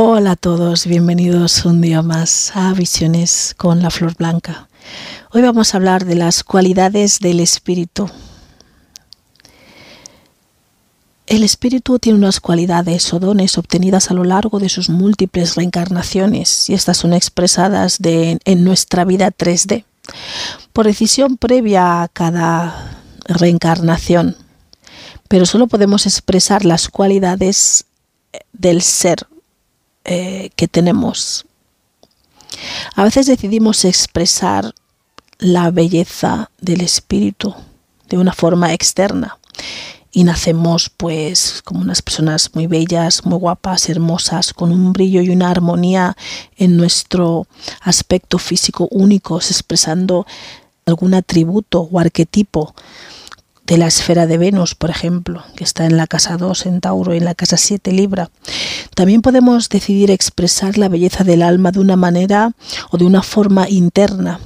Hola a todos, bienvenidos un día más a Visiones con la Flor Blanca. Hoy vamos a hablar de las cualidades del espíritu. El espíritu tiene unas cualidades o dones obtenidas a lo largo de sus múltiples reencarnaciones y estas son expresadas en nuestra vida 3D por decisión previa a cada reencarnación. Pero solo podemos expresar las cualidades del ser eh, que tenemos. A veces decidimos expresar la belleza del espíritu de una forma externa y nacemos pues como unas personas muy bellas, muy guapas, hermosas, con un brillo y una armonía en nuestro aspecto físico únicos, expresando algún atributo o arquetipo de la esfera de Venus, por ejemplo, que está en la casa 2 en Tauro y en la casa 7 Libra. También podemos decidir expresar la belleza del alma de una manera o de una forma interna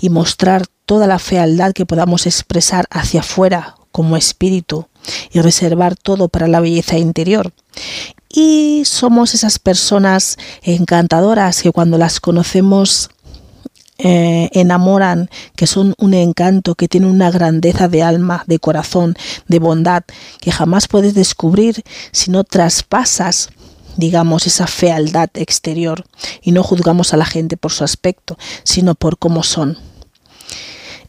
y mostrar toda la fealdad que podamos expresar hacia afuera como espíritu y reservar todo para la belleza interior. Y somos esas personas encantadoras que cuando las conocemos eh, enamoran, que son un encanto, que tienen una grandeza de alma, de corazón, de bondad, que jamás puedes descubrir si no traspasas digamos, esa fealdad exterior y no juzgamos a la gente por su aspecto, sino por cómo son.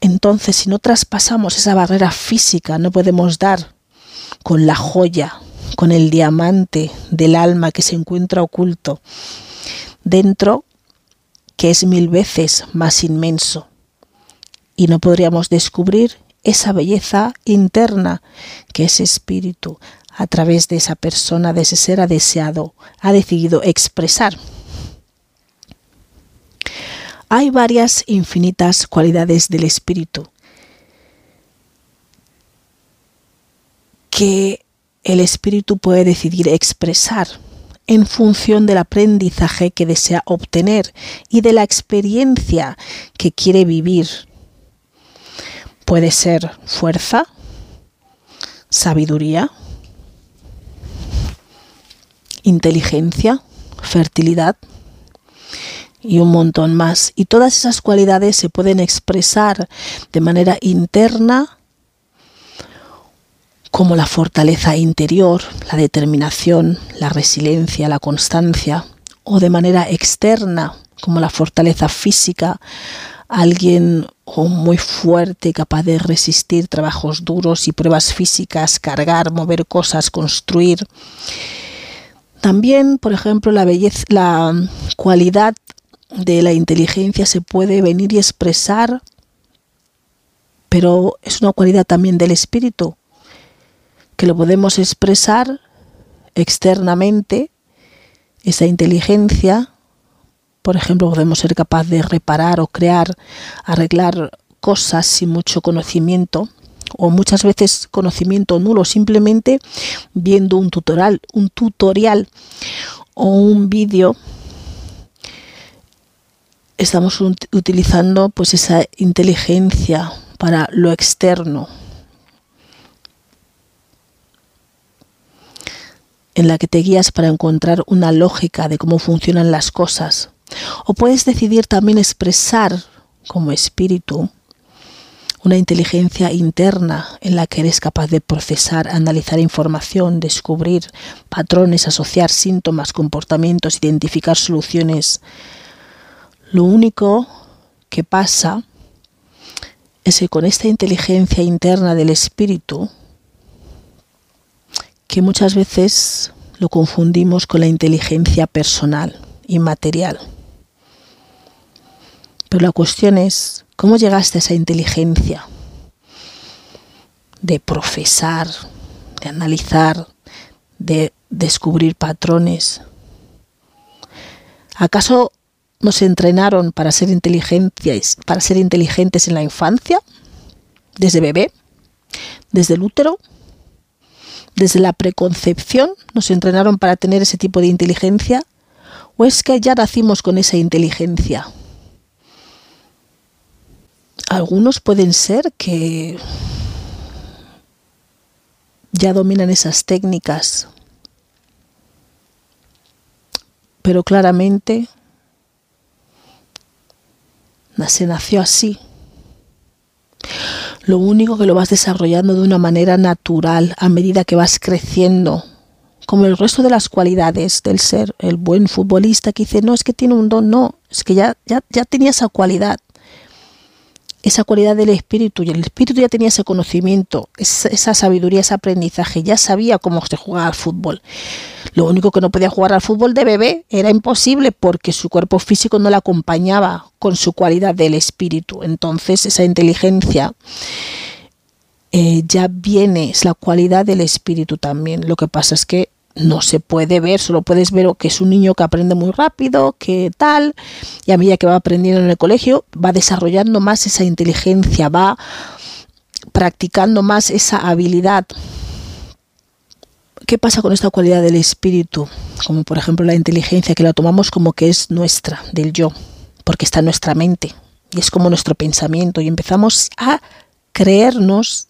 Entonces, si no traspasamos esa barrera física, no podemos dar con la joya, con el diamante del alma que se encuentra oculto dentro que es mil veces más inmenso. Y no podríamos descubrir esa belleza interna que ese espíritu, a través de esa persona, de ese ser ha deseado, ha decidido expresar. Hay varias infinitas cualidades del espíritu que el espíritu puede decidir expresar en función del aprendizaje que desea obtener y de la experiencia que quiere vivir. Puede ser fuerza, sabiduría, inteligencia, fertilidad y un montón más. Y todas esas cualidades se pueden expresar de manera interna como la fortaleza interior, la determinación, la resiliencia, la constancia, o de manera externa, como la fortaleza física, alguien muy fuerte, capaz de resistir trabajos duros y pruebas físicas, cargar, mover cosas, construir. También, por ejemplo, la belleza, la cualidad de la inteligencia se puede venir y expresar, pero es una cualidad también del espíritu que lo podemos expresar externamente, esa inteligencia, por ejemplo, podemos ser capaz de reparar o crear, arreglar cosas sin mucho conocimiento o muchas veces conocimiento nulo, simplemente viendo un tutorial, un tutorial o un vídeo estamos utilizando pues esa inteligencia para lo externo, en la que te guías para encontrar una lógica de cómo funcionan las cosas. O puedes decidir también expresar como espíritu una inteligencia interna en la que eres capaz de procesar, analizar información, descubrir patrones, asociar síntomas, comportamientos, identificar soluciones. Lo único que pasa es que con esta inteligencia interna del espíritu, que muchas veces lo confundimos con la inteligencia personal y material. Pero la cuestión es, ¿cómo llegaste a esa inteligencia de profesar, de analizar, de descubrir patrones? ¿Acaso nos entrenaron para ser inteligentes, para ser inteligentes en la infancia, desde bebé, desde el útero, desde la preconcepción, nos entrenaron para tener ese tipo de inteligencia, o es que ya nacimos con esa inteligencia. Algunos pueden ser que ya dominan esas técnicas, pero claramente se nació así. Lo único que lo vas desarrollando de una manera natural a medida que vas creciendo, como el resto de las cualidades del ser, el buen futbolista que dice, no, es que tiene un don, no, es que ya, ya, ya tenía esa cualidad esa cualidad del espíritu y el espíritu ya tenía ese conocimiento, esa, sabiduría, ese aprendizaje, ya sabía cómo se jugaba al fútbol. Lo único que no podía jugar al fútbol de bebé era imposible porque su cuerpo físico no le acompañaba con su cualidad del espíritu. Entonces esa inteligencia eh, ya viene, es la cualidad del espíritu también. Lo que pasa es que no se puede ver, solo puedes ver que es un niño que aprende muy rápido, que tal, y a medida que va aprendiendo en el colegio, va desarrollando más esa inteligencia, va practicando más esa habilidad. ¿Qué pasa con esta cualidad del espíritu? Como por ejemplo la inteligencia, que la tomamos como que es nuestra, del yo, porque está en nuestra mente, y es como nuestro pensamiento, y empezamos a creernos,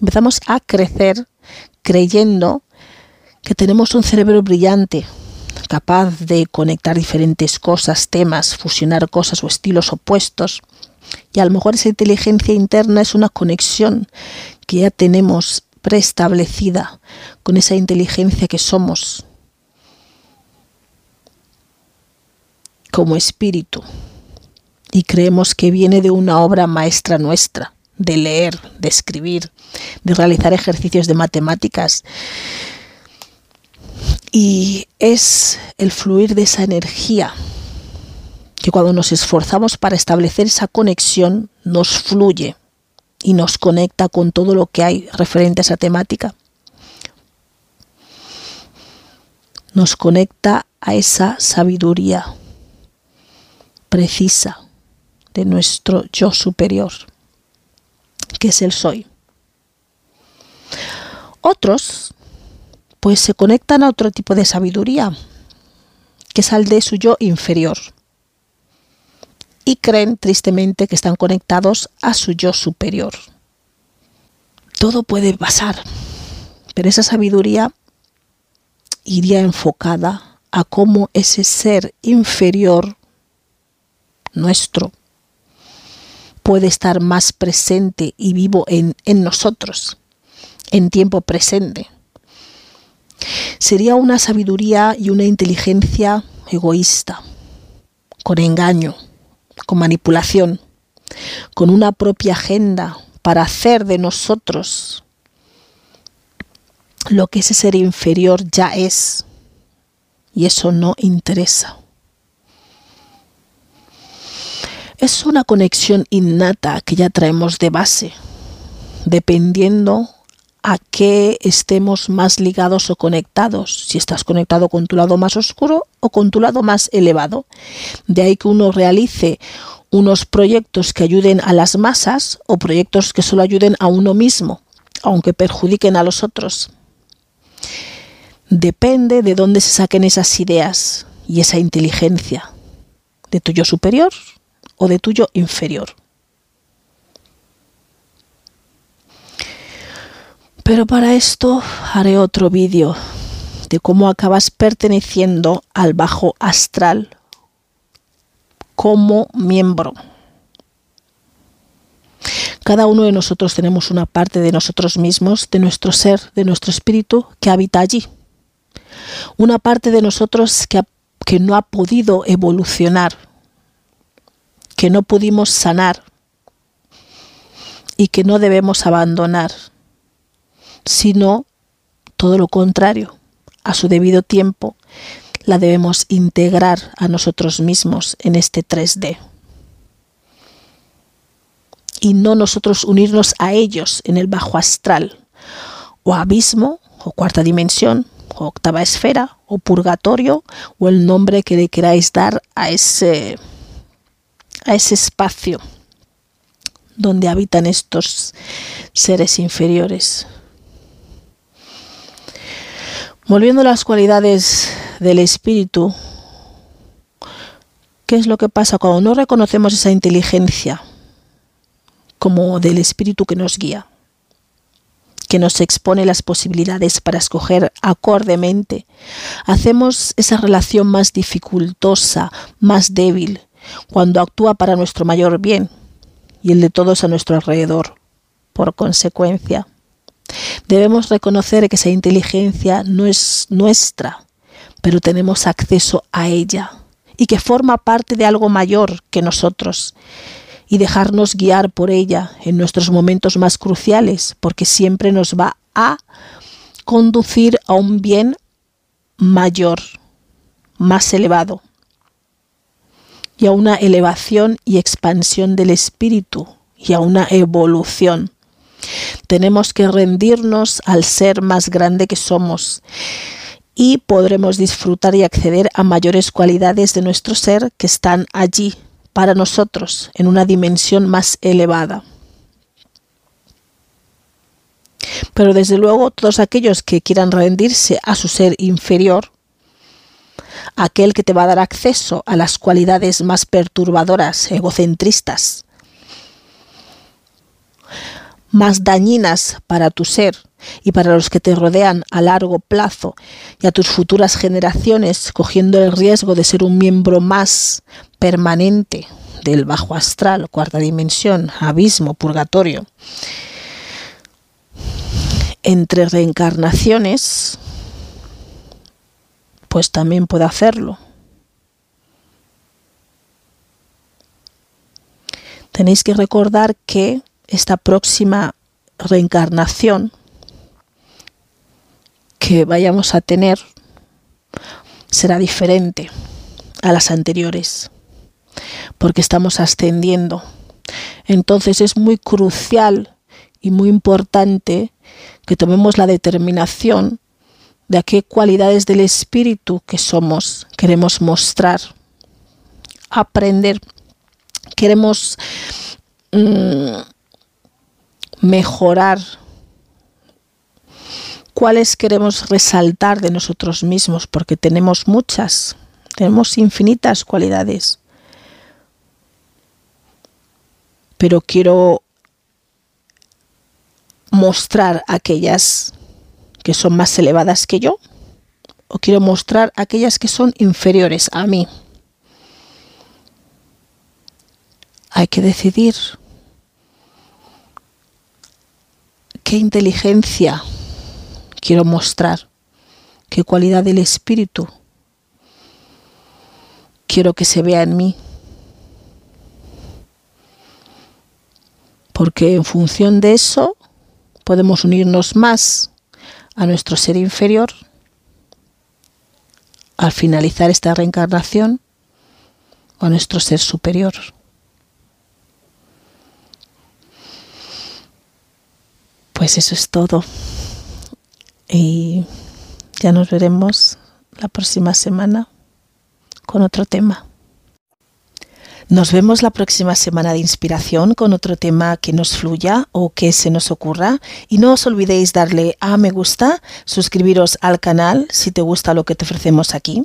empezamos a crecer creyendo que tenemos un cerebro brillante, capaz de conectar diferentes cosas, temas, fusionar cosas o estilos opuestos. Y a lo mejor esa inteligencia interna es una conexión que ya tenemos preestablecida con esa inteligencia que somos como espíritu. Y creemos que viene de una obra maestra nuestra, de leer, de escribir, de realizar ejercicios de matemáticas y es el fluir de esa energía que cuando nos esforzamos para establecer esa conexión nos fluye y nos conecta con todo lo que hay referente a esa temática. Nos conecta a esa sabiduría precisa de nuestro yo superior, que es el soy. Otros pues se conectan a otro tipo de sabiduría, que es al de su yo inferior. Y creen tristemente que están conectados a su yo superior. Todo puede pasar, pero esa sabiduría iría enfocada a cómo ese ser inferior nuestro puede estar más presente y vivo en, en nosotros, en tiempo presente Sería una sabiduría y una inteligencia egoísta, con engaño, con manipulación, con una propia agenda para hacer de nosotros lo que ese ser inferior ya es. Y eso no interesa. Es una conexión innata que ya traemos de base, dependiendo a qué estemos más ligados o conectados, si estás conectado con tu lado más oscuro o con tu lado más elevado. De ahí que uno realice unos proyectos que ayuden a las masas o proyectos que solo ayuden a uno mismo, aunque perjudiquen a los otros. Depende de dónde se saquen esas ideas y esa inteligencia, de tuyo superior o de tuyo inferior. Pero para esto haré otro vídeo de cómo acabas perteneciendo al bajo astral como miembro. Cada uno de nosotros tenemos una parte de nosotros mismos, de nuestro ser, de nuestro espíritu, que habita allí. Una parte de nosotros que, que no ha podido evolucionar, que no pudimos sanar y que no debemos abandonar sino todo lo contrario, a su debido tiempo, la debemos integrar a nosotros mismos en este 3D. Y no nosotros unirnos a ellos en el bajo astral, o abismo, o cuarta dimensión, o octava esfera, o purgatorio, o el nombre que le queráis dar a ese, a ese espacio donde habitan estos seres inferiores. Volviendo a las cualidades del espíritu, ¿qué es lo que pasa cuando no reconocemos esa inteligencia como del espíritu que nos guía? que nos expone las posibilidades para escoger acordemente, hacemos esa relación más dificultosa, más débil, cuando actúa para nuestro mayor bien y el de todos a nuestro alrededor. Por consecuencia, debemos reconocer que esa inteligencia no es nuestra, pero tenemos acceso a ella y que forma parte de algo mayor que nosotros y dejarnos guiar por ella en nuestros momentos más cruciales, porque siempre nos va a conducir a un bien mayor, más elevado, y a una elevación y expansión del espíritu y a una evolución. Tenemos que rendirnos al ser más grande que somos y podremos disfrutar y acceder a mayores cualidades de nuestro ser que están allí para nosotros en una dimensión más elevada. Pero desde luego todos aquellos que quieran rendirse a su ser inferior, aquel que te va a dar acceso a las cualidades más perturbadoras, egocentristas, más dañinas para tu ser y para los que te rodean a largo plazo y a tus futuras generaciones, cogiendo el riesgo de ser un miembro más permanente del bajo astral, cuarta dimensión, abismo, purgatorio, entre reencarnaciones, pues también puede hacerlo. Tenéis que recordar que esta próxima reencarnación que vayamos a tener será diferente a las anteriores porque estamos ascendiendo. Entonces es muy crucial y muy importante que tomemos la determinación de a qué cualidades del espíritu que somos queremos mostrar, aprender, queremos mm, mejorar, cuáles queremos resaltar de nosotros mismos, porque tenemos muchas, tenemos infinitas cualidades. pero quiero mostrar aquellas que son más elevadas que yo o quiero mostrar aquellas que son inferiores a mí. Hay que decidir qué inteligencia quiero mostrar, qué cualidad del espíritu quiero que se vea en mí. porque en función de eso podemos unirnos más a nuestro ser inferior al finalizar esta reencarnación o a nuestro ser superior. Pues eso es todo. Y ya nos veremos la próxima semana con otro tema. Nos vemos la próxima semana de inspiración con otro tema que nos fluya o que se nos ocurra. Y no os olvidéis darle a me gusta, suscribiros al canal si te gusta lo que te ofrecemos aquí.